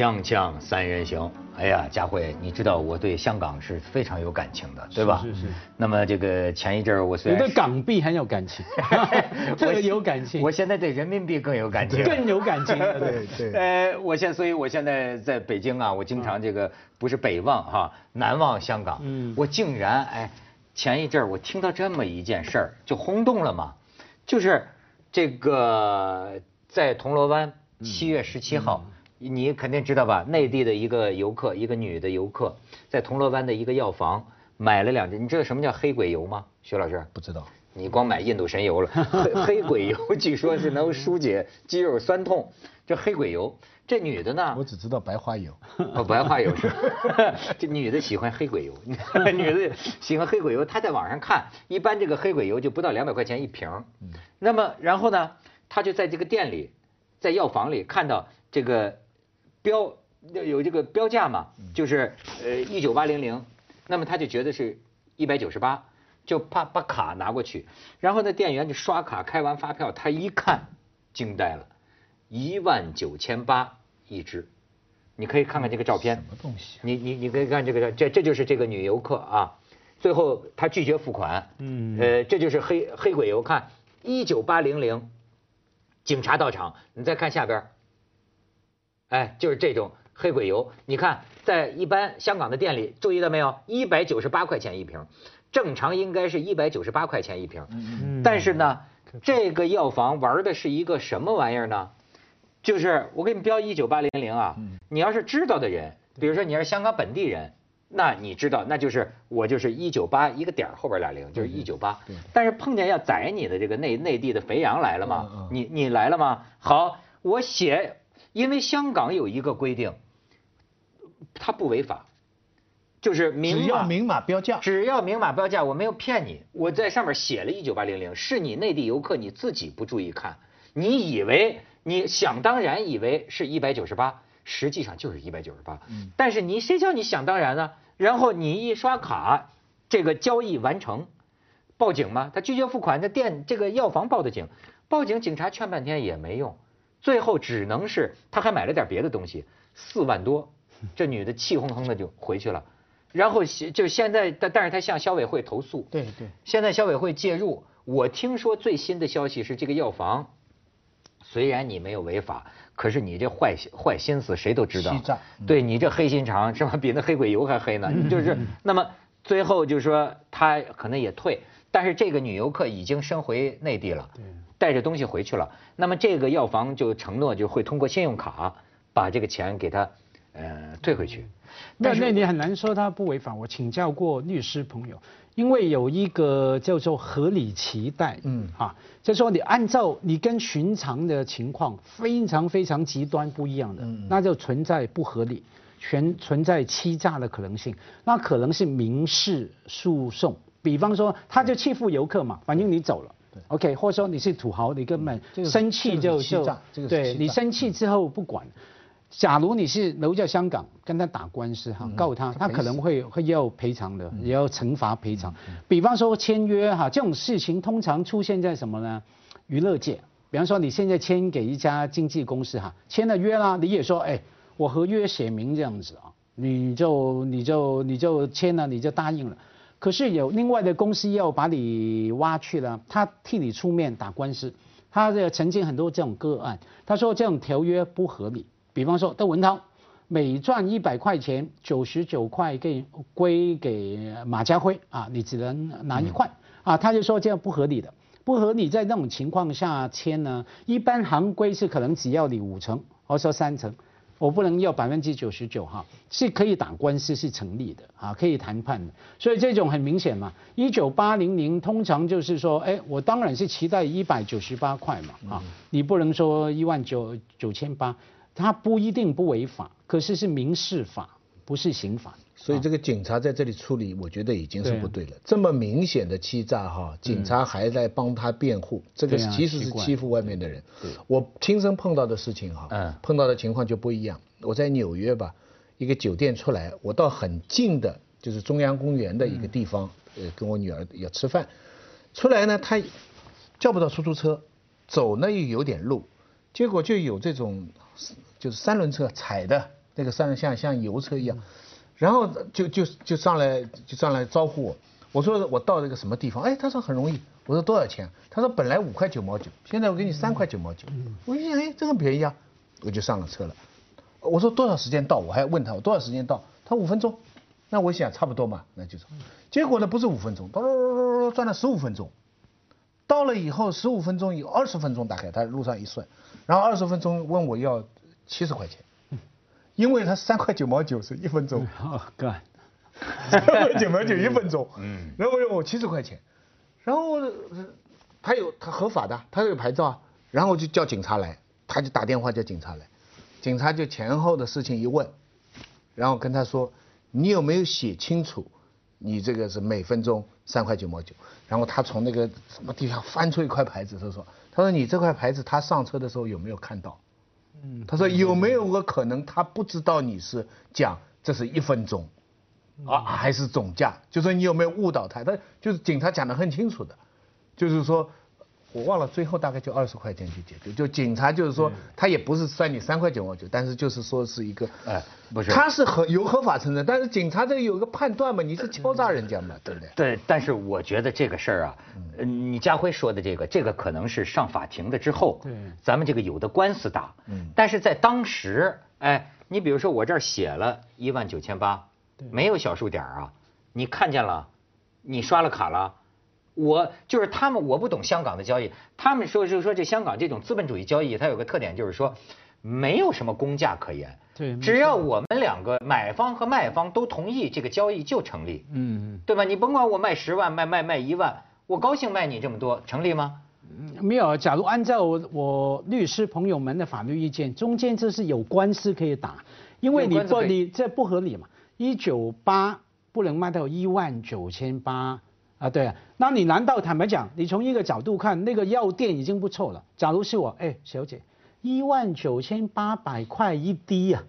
锵锵三人行，哎呀，佳慧，你知道我对香港是非常有感情的，对吧？是是是。那么这个前一阵儿我虽你然对港币很有感情，特 别有感情，我现在对人民币更有感情，更有感情。对对。呃，我现所以我现在在北京啊，我经常这个不是北望哈，南望香港。嗯。我竟然哎，前一阵儿我听到这么一件事儿，就轰动了嘛，就是这个在铜锣湾七月十七号。你肯定知道吧？内地的一个游客，一个女的游客，在铜锣湾的一个药房买了两支。你知道什么叫黑鬼油吗？徐老师不知道。你光买印度神油了，黑黑鬼油据说是能疏解肌肉酸痛。这黑鬼油，这女的呢？我只知道白花油。哦，白花油是。这女的喜欢黑鬼油，女的喜欢黑鬼油。她在网上看，一般这个黑鬼油就不到两百块钱一瓶。嗯。那么，然后呢，她就在这个店里，在药房里看到这个。标有这个标价嘛，就是呃一九八零零，那么他就觉得是一百九十八，就怕把卡拿过去，然后那店员就刷卡开完发票，他一看惊呆了，一万九千八一支，你可以看看这个照片，什么东西？你你你可以看这个这这就是这个女游客啊，最后她拒绝付款，嗯，呃这就是黑黑鬼游，看一九八零零，警察到场，你再看下边。哎，就是这种黑鬼油，你看在一般香港的店里，注意到没有？一百九十八块钱一瓶，正常应该是一百九十八块钱一瓶。嗯但是呢，这个药房玩的是一个什么玩意儿呢？就是我给你标一九八零零啊，你要是知道的人，比如说你是香港本地人，那你知道，那就是我就是一九八一个点后边俩零，就是一九八。但是碰见要宰你的这个内内地的肥羊来了吗？你你来了吗？好，我写。因为香港有一个规定，它不违法，就是只要明码标价，只要明码标价，我没有骗你，我在上面写了一九八零零，是你内地游客你自己不注意看，你以为你想当然以为是一百九十八，实际上就是一百九十八，但是你谁叫你想当然呢？然后你一刷卡，这个交易完成，报警吗？他拒绝付款，那店这个药房报的警，报警警察劝半天也没用。最后只能是，他还买了点别的东西，四万多，这女的气哼哼的就回去了，然后就现在，但但是他向消委会投诉，对对，现在消委会介入，我听说最新的消息是这个药房，虽然你没有违法，可是你这坏坏心思谁都知道，对你这黑心肠是吧？比那黑鬼油还黑呢，就是那么最后就是说他可能也退，但是这个女游客已经升回内地了。对。带着东西回去了，那么这个药房就承诺就会通过信用卡把这个钱给他呃退回去。那那你很难说他不违法。我请教过律师朋友，因为有一个叫做合理期待，嗯啊，就说你按照你跟寻常的情况非常非常极端不一样的，那就存在不合理，全存在欺诈的可能性，那可能是民事诉讼。比方说，他就欺负游客嘛，反正你走了。OK，或者说你是土豪，你根本生气就就对你生气之后不管。假如你是留在香港跟他打官司哈，告他，他可能会会要赔偿的，也要惩罚赔偿。比方说签约哈，这种事情通常出现在什么呢？娱乐界，比方说你现在签给一家经纪公司哈，签了约啦，你也说哎，我合约写明这样子啊，你就你就你就签了，你就答应了。可是有另外的公司要把你挖去了，他替你出面打官司，他这曾经很多这种个案，他说这种条约不合理。比方说，窦文涛每赚一百块钱，九十九块给归给马家辉啊，你只能拿一块啊，他就说这样不合理的，不合理在那种情况下签呢，一般行规是可能只要你五成，或者说三成。我不能要百分之九十九哈，是可以打官司是成立的啊，可以谈判的。所以这种很明显嘛，一九八零零通常就是说，哎，我当然是期待一百九十八块嘛啊，你不能说一万九九千八，它不一定不违法，可是是民事法，不是刑法。所以这个警察在这里处理，我觉得已经是不对了。这么明显的欺诈哈，警察还在帮他辩护，这个其实是欺负外面的人。我亲身碰到的事情哈，碰到的情况就不一样。我在纽约吧，一个酒店出来，我到很近的，就是中央公园的一个地方，呃，跟我女儿要吃饭。出来呢，他叫不到出租车，走呢又有点路，结果就有这种就是三轮车踩的。那个像像像油车一样，然后就就就上来就上来招呼我，我说我到那个什么地方，哎，他说很容易，我说多少钱？他说本来五块九毛九，现在我给你三块九毛九，我一想哎，这个便宜啊，我就上了车了。我说多少时间到？我还问他我多少时间到？他五分钟，那我想差不多嘛，那就走。结果呢不是五分钟，转了十五分钟。到了以后十五分钟有二十分钟大概，他路上一算，然后二十分钟问我要七十块钱，因为他三块九毛九是一分钟。哦，干，三块九毛九 一分钟。嗯。然后要我七十块钱，然后他有他合法的，他有牌照啊，然后就叫警察来，他就打电话叫警察来，警察就前后的事情一问，然后跟他说，你有没有写清楚？你这个是每分钟三块九毛九，然后他从那个什么地方翻出一块牌子，他说：“他说你这块牌子他上车的时候有没有看到？嗯，他说有没有个可能他不知道你是讲这是一分钟，啊还是总价？就说你有没有误导他？他就是警察讲的很清楚的，就是说。”我忘了，最后大概就二十块钱去解决。就警察就是说，他也不是算你三块九毛九，但是就是说是一个，哎，不是，他是合有合法承认，但是警察这有个判断嘛，你是敲诈人家嘛，对不对？对，但是我觉得这个事儿啊，你家辉说的这个，这个可能是上法庭的之后，对，咱们这个有的官司打，嗯，但是在当时，哎，你比如说我这儿写了一万九千八，没有小数点啊，你看见了，你刷了卡了。我就是他们，我不懂香港的交易。他们说就是说这香港这种资本主义交易，它有个特点就是说，没有什么公价可言。对，只要我们两个买方和卖方都同意，这个交易就成立。嗯嗯，对吧？你甭管我卖十万，卖卖卖一万，我高兴卖你这么多，成立吗？没有。假如按照我律师朋友们的法律意见，中间这是有官司可以打，因为你不你这不合理嘛。一九八不能卖到一万九千八。啊，对啊，那你难道坦白讲，你从一个角度看，那个药店已经不错了。假如是我，哎，小姐，一万九千八百块一滴呀，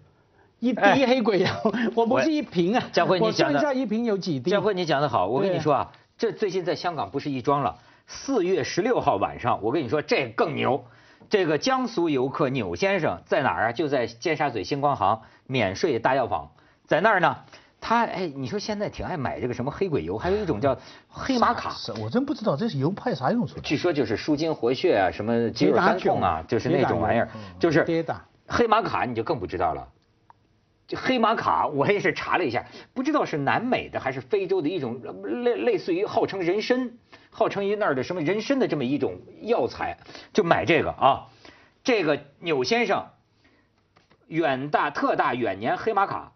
一滴黑鬼药，我不是一瓶啊。佳慧，你讲的，我算一下一瓶有几滴。佳慧，你讲的好，我跟你说啊，这最近在香港不是一桩了。四月十六号晚上，我跟你说这更牛，这个江苏游客钮先生在哪儿啊？就在尖沙咀星光行免税大药房，在那儿呢。他哎，你说现在挺爱买这个什么黑鬼油，还有一种叫黑玛卡，我真不知道这是油派啥用处。据说就是舒筋活血啊，什么肌肉酸痛啊，就是那种玩意儿，就是黑玛卡你就更不知道了。就黑玛卡，我也是查了一下，不知道是南美的还是非洲的一种类类似于号称人参，号称于那儿的什么人参的这么一种药材，就买这个啊。这个钮先生远大特大远年黑玛卡。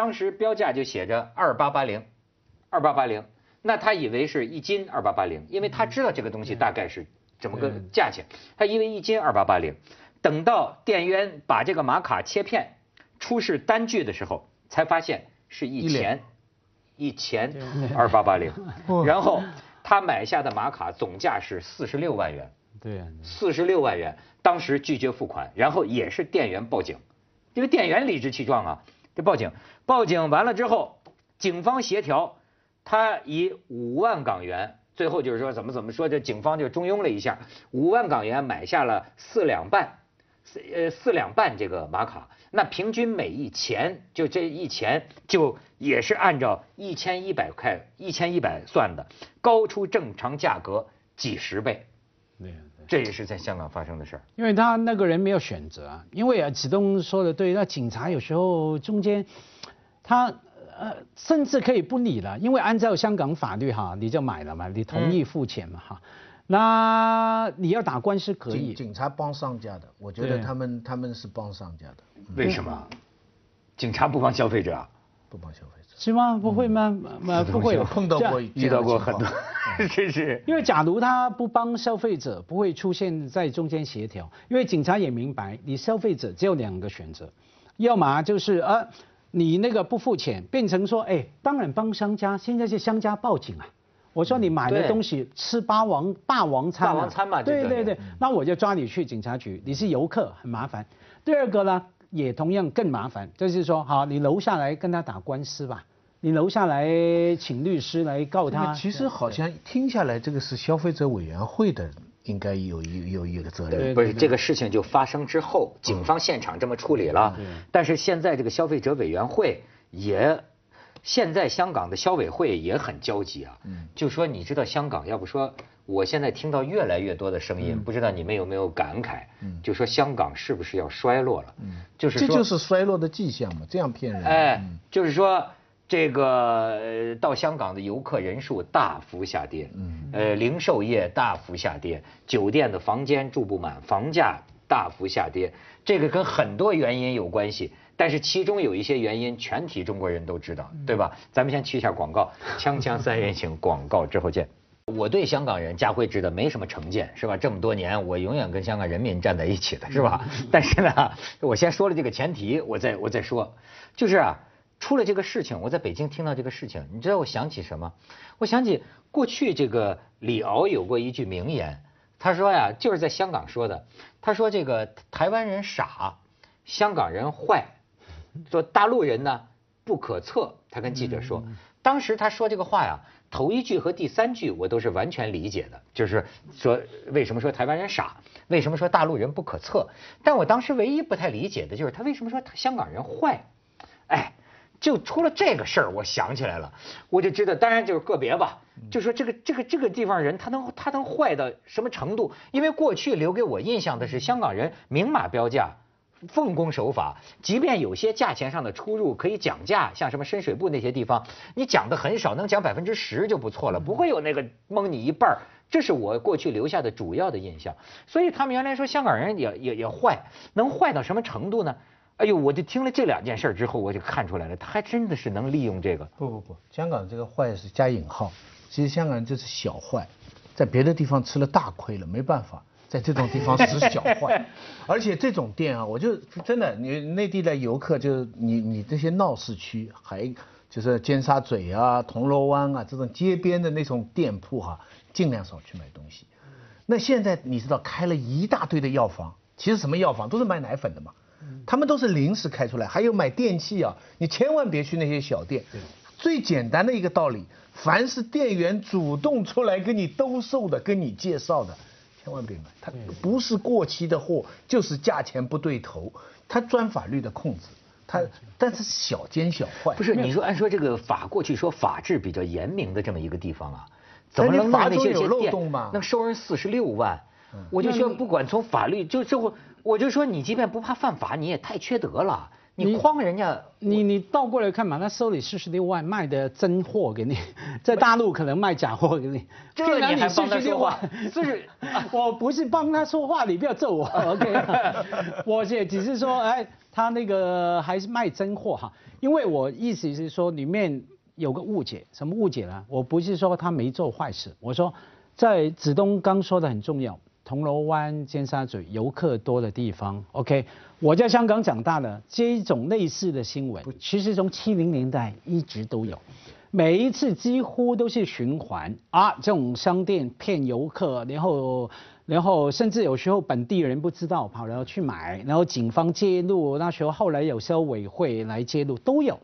当时标价就写着二八八零，二八八零，那他以为是一斤二八八零，因为他知道这个东西大概是怎么个价钱，他以为一斤二八八零，等到店员把这个玛卡切片出示单据的时候，才发现是一钱，一钱二八八零，然后他买下的玛卡总价是四十六万元，对，四十六万元，当时拒绝付款，然后也是店员报警，因为店员理直气壮啊。就报警，报警完了之后，警方协调，他以五万港元，最后就是说怎么怎么说，这警方就中庸了一下，五万港元买下了四两半，四呃四两半这个玛卡，那平均每一钱就这一钱就也是按照一千一百块一千一百算的，高出正常价格几十倍。对。这也是在香港发生的事儿，因为他那个人没有选择啊。因为啊，子东说的对，那警察有时候中间，他呃甚至可以不理了，因为按照香港法律哈，你就买了嘛，你同意付钱嘛哈，那你要打官司可以。警察帮商家的，我觉得他们他们是帮商家的。为什么？警察不帮消费者啊？不帮消费者。是吗？不会吗？不会，碰到过，遇到过很多，是是。因为假如他不帮消费者，不会出现在中间协调。因为警察也明白，你消费者只有两个选择，要么就是呃，你那个不付钱，变成说，哎，当然帮商家，现在是商家报警啊。我说你买的东西吃霸王霸王餐，霸王餐嘛，对对对，那我就抓你去警察局，你是游客，很麻烦。第二个呢，也同样更麻烦，就是说，好，你楼下来跟他打官司吧。你楼下来请律师来告他。其实好像听下来，这个是消费者委员会的。应该有一有一个责任。不是这个事情就发生之后，警方现场这么处理了，但是现在这个消费者委员会也。现在香港的消委会也很焦急啊，就说你知道香港，要不说我现在听到越来越多的声音，不知道你们有没有感慨？就说香港是不是要衰落了？就是这就是衰落的迹象嘛，这样骗人。哎，就是说这个到香港的游客人数大幅下跌，呃，零售业大幅下跌，酒店的房间住不满，房价大幅下跌，这个跟很多原因有关系。但是其中有一些原因，全体中国人都知道，对吧？咱们先去一下广告，锵锵三人行，广告之后见。我对香港人，家辉知道没什么成见，是吧？这么多年，我永远跟香港人民站在一起的，是吧？但是呢，我先说了这个前提，我再我再说，就是啊，出了这个事情，我在北京听到这个事情，你知道我想起什么？我想起过去这个李敖有过一句名言，他说呀，就是在香港说的，他说这个台湾人傻，香港人坏。说大陆人呢不可测，他跟记者说，当时他说这个话呀，头一句和第三句我都是完全理解的，就是说为什么说台湾人傻，为什么说大陆人不可测，但我当时唯一不太理解的就是他为什么说香港人坏，哎，就出了这个事儿，我想起来了，我就知道，当然就是个别吧，就说这个这个这个地方人他能他能坏到什么程度？因为过去留给我印象的是香港人明码标价。奉公守法，即便有些价钱上的出入可以讲价，像什么深水埗那些地方，你讲的很少，能讲百分之十就不错了，不会有那个蒙你一半儿。这是我过去留下的主要的印象。所以他们原来说香港人也也也坏，能坏到什么程度呢？哎呦，我就听了这两件事之后，我就看出来了，他还真的是能利用这个。不不不，香港这个坏是加引号，其实香港人就是小坏，在别的地方吃了大亏了，没办法。在这种地方使小坏，而且这种店啊，我就真的，你内地的游客就你你这些闹市区，还就是尖沙咀啊、铜锣湾啊这种街边的那种店铺哈，尽量少去买东西。那现在你知道开了一大堆的药房，其实什么药房都是卖奶粉的嘛，他们都是临时开出来，还有买电器啊，你千万别去那些小店。最简单的一个道理，凡是店员主动出来跟你兜售的、跟你介绍的。千万别买，它不是过期的货，就是价钱不对头，它钻法律的空子，它但是小奸小坏。不是你说按说这个法过去说法制比较严明的这么一个地方啊，怎么能那些些店能收人四十六万？我就说不管从法律就这我我就说你即便不怕犯法，你也太缺德了。你诓人家，你你倒过来看嘛，他收你四十六万，卖的真货给你，在大陆可能卖假货给你，这你还四十六万？四十，我不是帮他说话，你不要揍我，OK？我也只是说，哎，他那个还是卖真货哈，因为我意思是说里面有个误解，什么误解呢？我不是说他没做坏事，我说在子东刚说的很重要。铜锣湾、尖沙咀游客多的地方，OK。我在香港长大的，这一种类似的新闻，其实从七零年代一直都有，每一次几乎都是循环啊。这种商店骗游客，然后，然后甚至有时候本地人不知道，跑了去买，然后警方介入，那时候后来有消委会来介入，都有。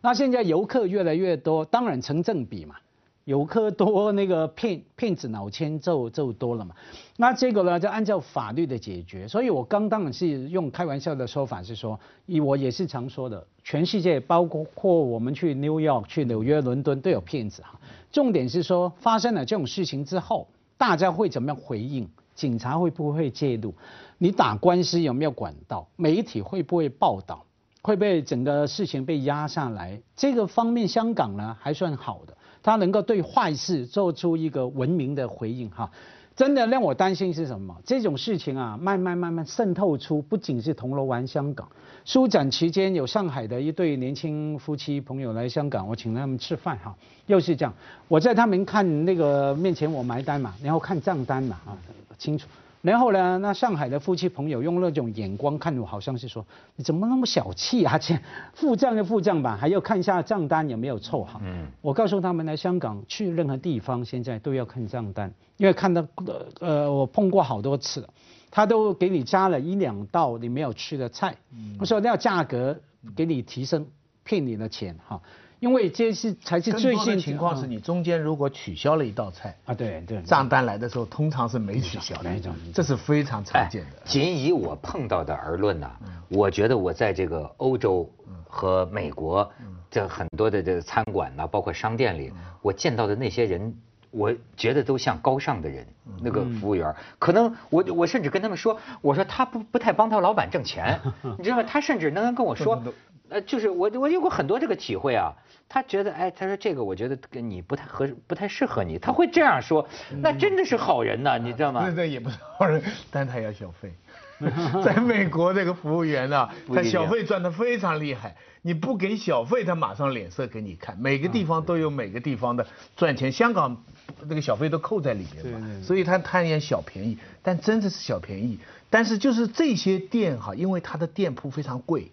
那现在游客越来越多，当然成正比嘛。游客多，那个骗骗子脑签就就多了嘛。那这个呢，就按照法律的解决。所以我刚当然是用开玩笑的说法是说，我也是常说的，全世界包括我们去 New York、去纽约、伦敦都有骗子哈。重点是说，发生了这种事情之后，大家会怎么样回应？警察会不会介入？你打官司有没有管道？媒体会不会报道？会被整个事情被压下来？这个方面，香港呢还算好的。他能够对坏事做出一个文明的回应，哈，真的让我担心是什么？这种事情啊，慢慢慢慢渗透出，不仅是铜锣湾、香港。书展期间有上海的一对年轻夫妻朋友来香港，我请他们吃饭，哈，又是这样。我在他们看那个面前我埋单嘛，然后看账单嘛，啊，清楚。然后呢，那上海的夫妻朋友用那种眼光看我，好像是说你怎么那么小气啊？这付账就付账吧，还要看一下账单有没有凑好。嗯，我告诉他们来香港去任何地方现在都要看账单，因为看到呃我碰过好多次，他都给你加了一两道你没有吃的菜，我说那价格给你提升，骗你的钱哈。因为这是才是最新情况是你中间如果取消了一道菜啊，对对，账单来的时候通常是没取消的，这是非常常见的。仅以我碰到的而论呢，我觉得我在这个欧洲和美国这很多的这个餐馆呢，包括商店里，我见到的那些人。我觉得都像高尚的人，那个服务员，可能我我甚至跟他们说，我说他不不太帮他老板挣钱，你知道吗？他甚至能跟我说，呃，就是我我有过很多这个体会啊。他觉得，哎，他说这个我觉得跟你不太合，不太适合你，他会这样说，那真的是好人呐，你知道吗？那那也不是好人，但他要小费。在美国，这个服务员呢，他小费赚得非常厉害。你不给小费，他马上脸色给你看。每个地方都有每个地方的赚钱，香港那个小费都扣在里面嘛，所以他贪点小便宜，但真的是小便宜。但是就是这些店哈，因为他的店铺非常贵，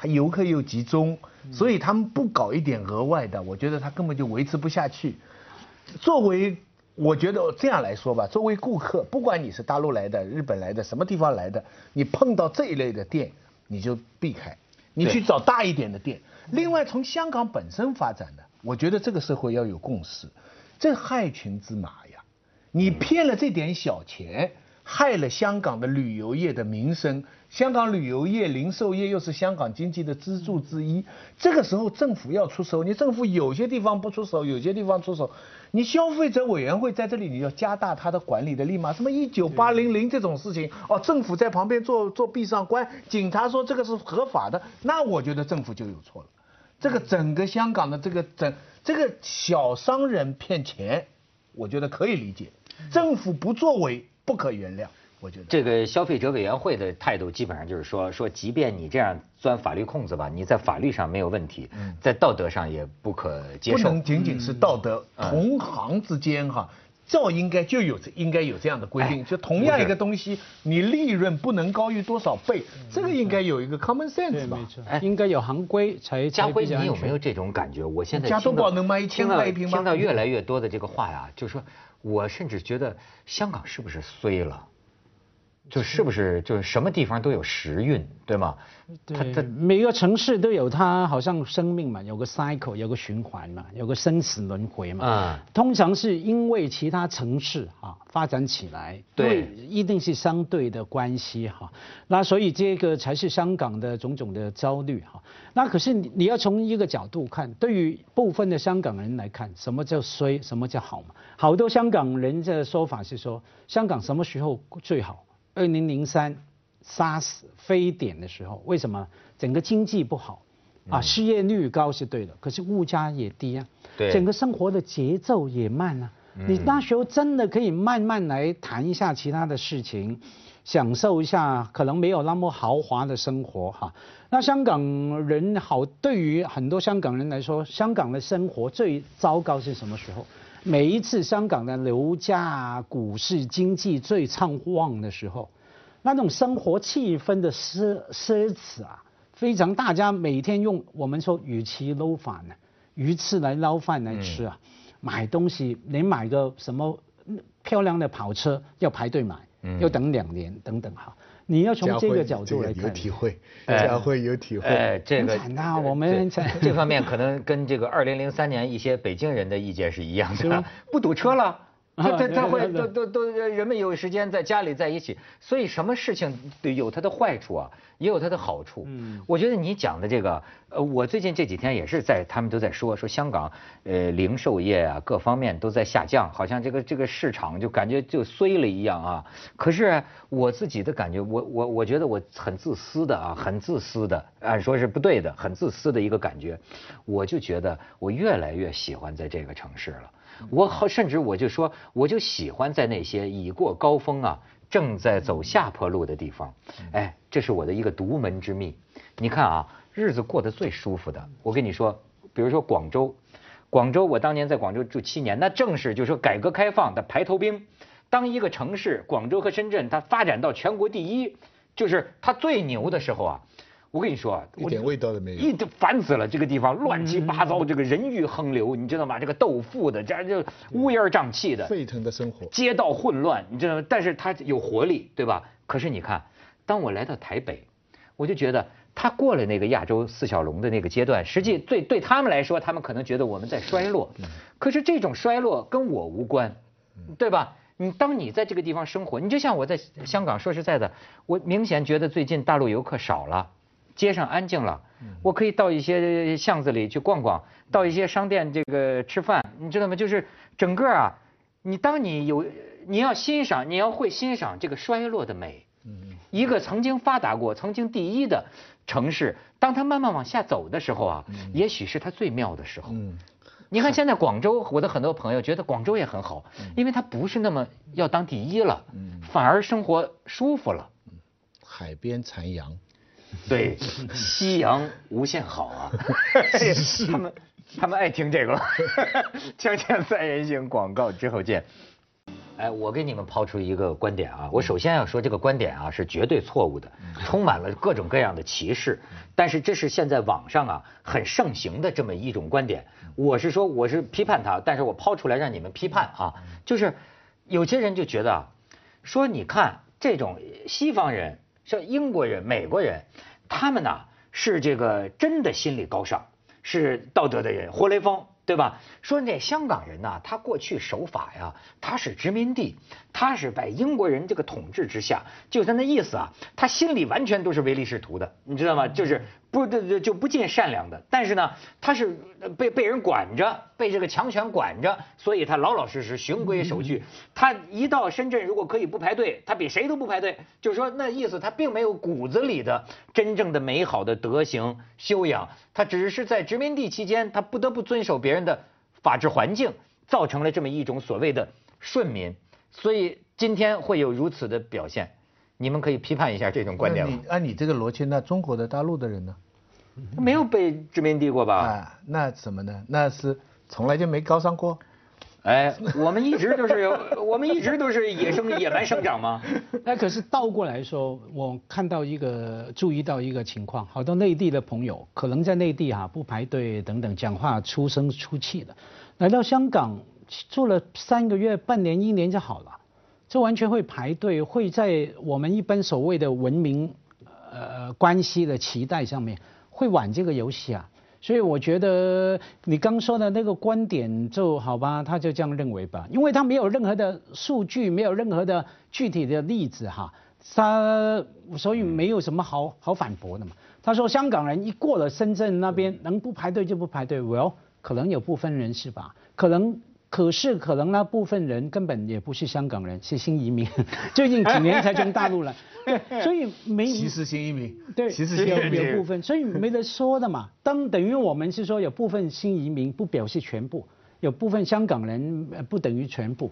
他游客又集中，所以他们不搞一点额外的，我觉得他根本就维持不下去。作为我觉得这样来说吧，作为顾客，不管你是大陆来的、日本来的、什么地方来的，你碰到这一类的店，你就避开。你去找大一点的店。另外，从香港本身发展的，我觉得这个社会要有共识，这害群之马呀！你骗了这点小钱，害了香港的旅游业的名声。香港旅游业、零售业又是香港经济的支柱之一，这个时候政府要出手。你政府有些地方不出手，有些地方出手。你消费者委员会在这里，你要加大它的管理的力嘛？什么一九八零零这种事情，哦，政府在旁边做做闭上关，警察说这个是合法的，那我觉得政府就有错了。这个整个香港的这个整这个小商人骗钱，我觉得可以理解，政府不作为不可原谅。我觉得这个消费者委员会的态度基本上就是说，说即便你这样钻法律空子吧，你在法律上没有问题，在道德上也不可接受。不能仅仅是道德，同行之间哈，照应该就有应该有这样的规定，就同样一个东西，你利润不能高于多少倍，这个应该有一个 common sense 吧？哎，应该有行规才。家辉，你有没有这种感觉？我现在加多宝能卖一千块一瓶吗？听到越来越多的这个话呀，就是说我甚至觉得香港是不是衰了？就是不是就是什么地方都有时运，对吗？对，每个城市都有它好像生命嘛，有个 cycle，有个循环嘛，有个生死轮回嘛。啊。通常是因为其他城市啊发展起来，对，一定是相对的关系哈。那所以这个才是香港的种种的焦虑哈。那可是你你要从一个角度看，对于部分的香港人来看，什么叫衰，什么叫好嘛？好多香港人的说法是说，香港什么时候最好？二零零三杀死非典的时候，为什么整个经济不好啊？失业率高是对的，可是物价也低啊，对，整个生活的节奏也慢啊。你那时候真的可以慢慢来谈一下其他的事情，享受一下可能没有那么豪华的生活哈。那香港人好，对于很多香港人来说，香港的生活最糟糕是什么时候？每一次香港的楼价、股市、经济最畅旺的时候，那种生活气氛的奢奢侈啊，非常大家每天用我们说鱼翅捞饭呢，鱼翅来捞饭来吃啊，买东西连买个什么漂亮的跑车要排队买，要等两年等等哈。你要从这个角度来看，有体会，佳慧有体会。哎，这个那我们这方面可能跟这个二零零三年一些北京人的意见是一样的，不堵车了。他他他会都都都人们有时间在家里在一起，所以什么事情有它的坏处啊，也有它的好处。嗯，我觉得你讲的这个，呃，我最近这几天也是在他们都在说说香港，呃，零售业啊各方面都在下降，好像这个这个市场就感觉就衰了一样啊。可是我自己的感觉，我我我觉得我很自私的啊，很自私的，按说是不对的，很自私的一个感觉，我就觉得我越来越喜欢在这个城市了。我好，甚至我就说，我就喜欢在那些已过高峰啊，正在走下坡路的地方。哎，这是我的一个独门之秘。你看啊，日子过得最舒服的，我跟你说，比如说广州，广州我当年在广州住七年，那正是就是说改革开放的排头兵。当一个城市，广州和深圳它发展到全国第一，就是它最牛的时候啊。我跟你说，一点味道都没有，一烦死了！这个地方乱七八糟，这个人欲横流，你知道吗？这个豆腐的，这就乌烟瘴气的，沸腾的生活，街道混乱，你知道吗？但是它有活力，对吧？可是你看，当我来到台北，我就觉得他过了那个亚洲四小龙的那个阶段，实际对对他们来说，他们可能觉得我们在衰落。可是这种衰落跟我无关，对吧？你当你在这个地方生活，你就像我在香港，说实在的，我明显觉得最近大陆游客少了，街上安静了，我可以到一些巷子里去逛逛，到一些商店这个吃饭，你知道吗？就是整个啊，你当你有你要欣赏，你要会欣赏这个衰落的美。一个曾经发达过、曾经第一的城市，当它慢慢往下走的时候啊，也许是它最妙的时候。你看现在广州，我的很多朋友觉得广州也很好，因为它不是那么要当第一了，反而生活舒服了。海边残阳，对，夕阳无限好啊。他们他们爱听这个。锵锵三人行广告之后见。哎，我给你们抛出一个观点啊！我首先要说这个观点啊是绝对错误的，充满了各种各样的歧视。但是这是现在网上啊很盛行的这么一种观点。我是说我是批判他，但是我抛出来让你们批判啊。就是有些人就觉得啊，说你看这种西方人，像英国人、美国人，他们呢是这个真的心理高尚，是道德的人，活雷锋。对吧？说那香港人呢，他过去守法呀，他是殖民地，他是在英国人这个统治之下，就他那意思啊，他心里完全都是唯利是图的，你知道吗？就是。不，就就不尽善良的。但是呢，他是被被人管着，被这个强权管着，所以他老老实实循规守矩。他一到深圳，如果可以不排队，他比谁都不排队。就是说，那意思他并没有骨子里的真正的美好的德行修养，他只是在殖民地期间，他不得不遵守别人的法治环境，造成了这么一种所谓的顺民。所以今天会有如此的表现。你们可以批判一下这种观点吗？按你这个逻辑，那中国的大陆的人呢？没有被殖民地过吧？啊，那什么呢？那是从来就没高尚过。哎，我们一直都是，我们一直都是野生野蛮生长吗？那可是倒过来说，我看到一个注意到一个情况，好多内地的朋友可能在内地哈不排队等等，讲话出声出气的，来到香港住了三个月、半年、一年就好了。这完全会排队，会在我们一般所谓的文明呃关系的期待上面会玩这个游戏啊。所以我觉得你刚说的那个观点就好吧，他就这样认为吧，因为他没有任何的数据，没有任何的具体的例子哈，他所以没有什么好好反驳的嘛。他说香港人一过了深圳那边能不排队就不排队，Well 可能有部分人是吧，可能。可是可能那部分人根本也不是香港人，是新移民，最近几年才从大陆来，对 所以没歧视新移民，对，歧视新移民。有部分，所以没得说的嘛。当等于我们是说有部分新移民不表示全部，有部分香港人不等于全部，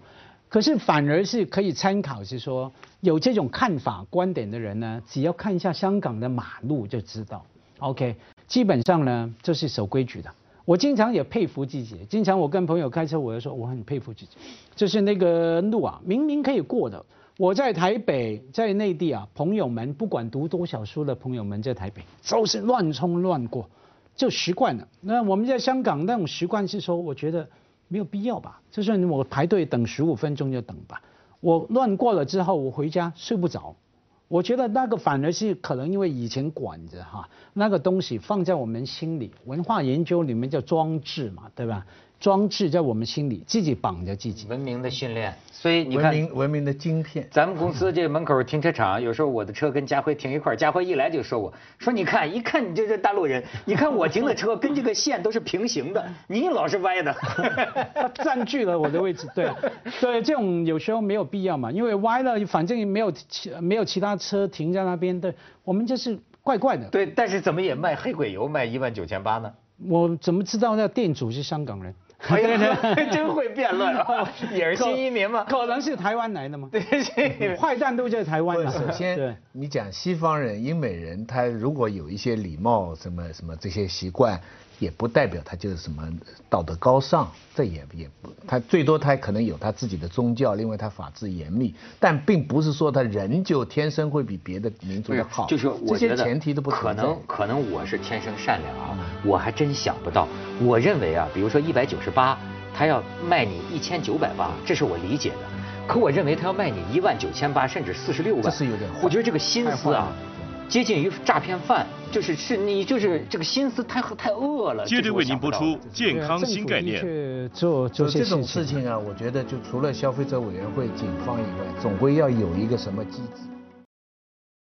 可是反而是可以参考，是说有这种看法观点的人呢，只要看一下香港的马路就知道，OK，基本上呢这是守规矩的。我经常也佩服自己，经常我跟朋友开车，我就说我很佩服自己，就是那个路啊，明明可以过的。我在台北，在内地啊，朋友们不管读多少书的朋友们在台北都是乱冲乱过，就习惯了。那我们在香港那种习惯是说，我觉得没有必要吧，就算我排队等十五分钟就等吧。我乱过了之后，我回家睡不着。我觉得那个反而是可能因为以前管着哈，那个东西放在我们心里，文化研究里面叫装置嘛，对吧？装置在我们心里，自己绑着自己。文明的训练，所以你看，文明文明的晶片。咱们公司这门口停车场，有时候我的车跟家辉停一块儿，家辉一来就说我，说你看，一看你这是大陆人，你看我停的车跟这个线都是平行的，你老是歪的，他占据了我的位置。对，对，这种有时候没有必要嘛，因为歪了，反正没有其没有其他车停在那边，对，我们就是怪怪的。对，但是怎么也卖黑鬼油卖一万九千八呢？我怎么知道那店主是香港人？哎呀，真会辩论啊！也是新移民嘛？可能是台湾来的吗？对，坏蛋都在台湾。首先，你讲西方人、英美人，他如果有一些礼貌，什么什么这些习惯。也不代表他就是什么道德高尚，这也也不，他最多他可能有他自己的宗教，另外他法制严密，但并不是说他人就天生会比别的民族要好。就是这些前提都不可能。可能我是天生善良啊，我还真想不到。我认为啊，比如说一百九十八，他要卖你一千九百八，这是我理解的。可我认为他要卖你一万九千八，甚至四十六万，这是有点。我觉得这个心思啊。接近于诈骗犯，就是是你就是这个心思太太恶了。接着为您播出健康新概念。做做这种事情啊，我觉得就除了消费者委员会、警方以外，总归要有一个什么机制。